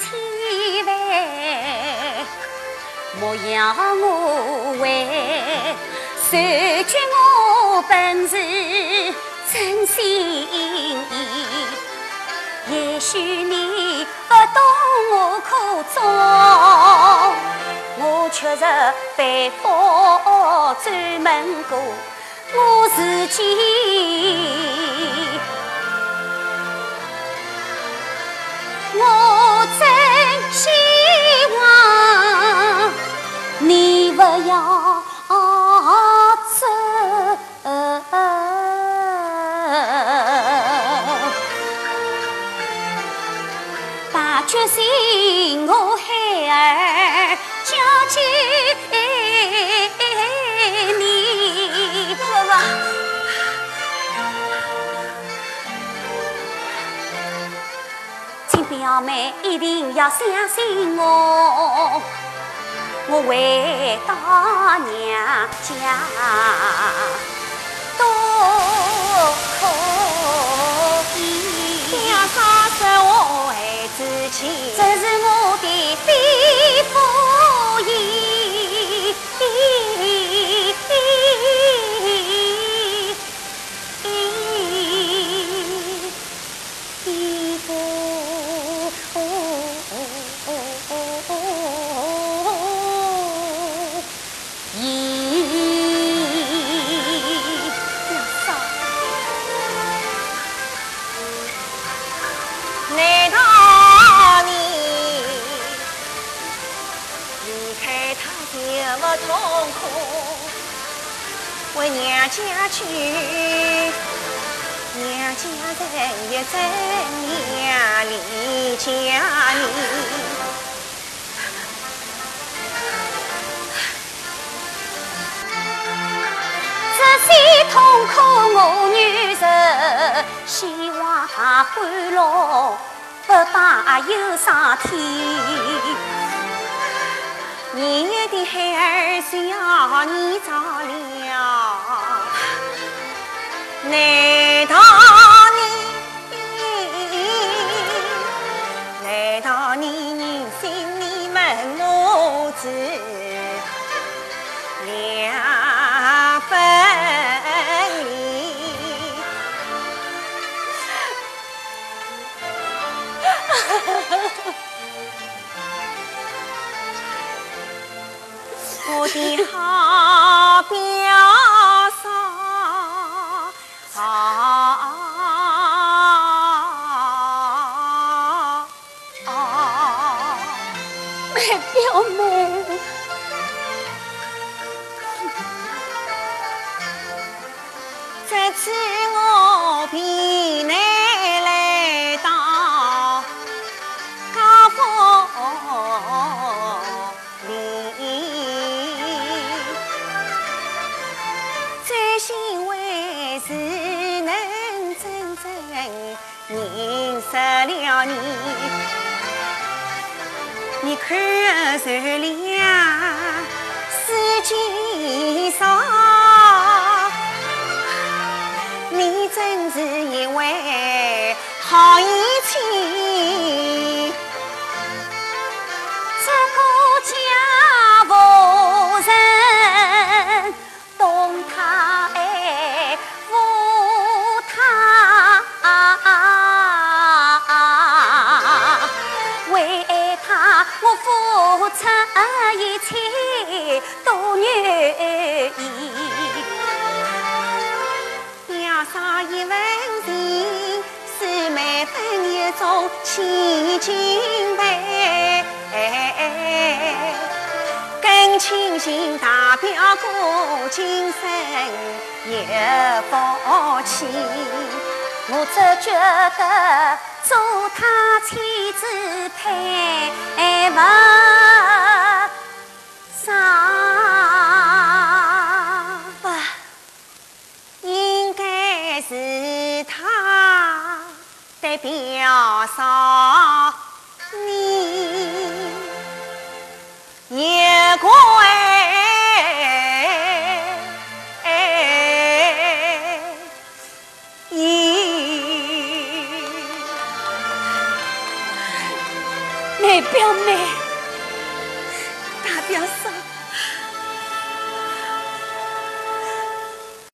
千万，莫要我为，受决我本是真心意。也许你不懂我苦衷，我确实被佛专门过我自己。要走，把决心我孩儿交给你，哥哥。表妹一定要相信我，我回到娘家多可以。娘啥时候孩子亲？回娘家去，娘家人也真娘离家里。这些痛苦我女人，希望她欢乐不大忧伤二月的孩儿需要你照料，难道你？难道你忍心你们母子娘我的你，你看着了世间上，你真是一位好义亲。为他我付出一切都愿意，表嫂一份情是每分一种千金杯，更庆幸大表哥今生有福气，我只觉得。做他妻表嫂你也怪。表妹，大表嫂。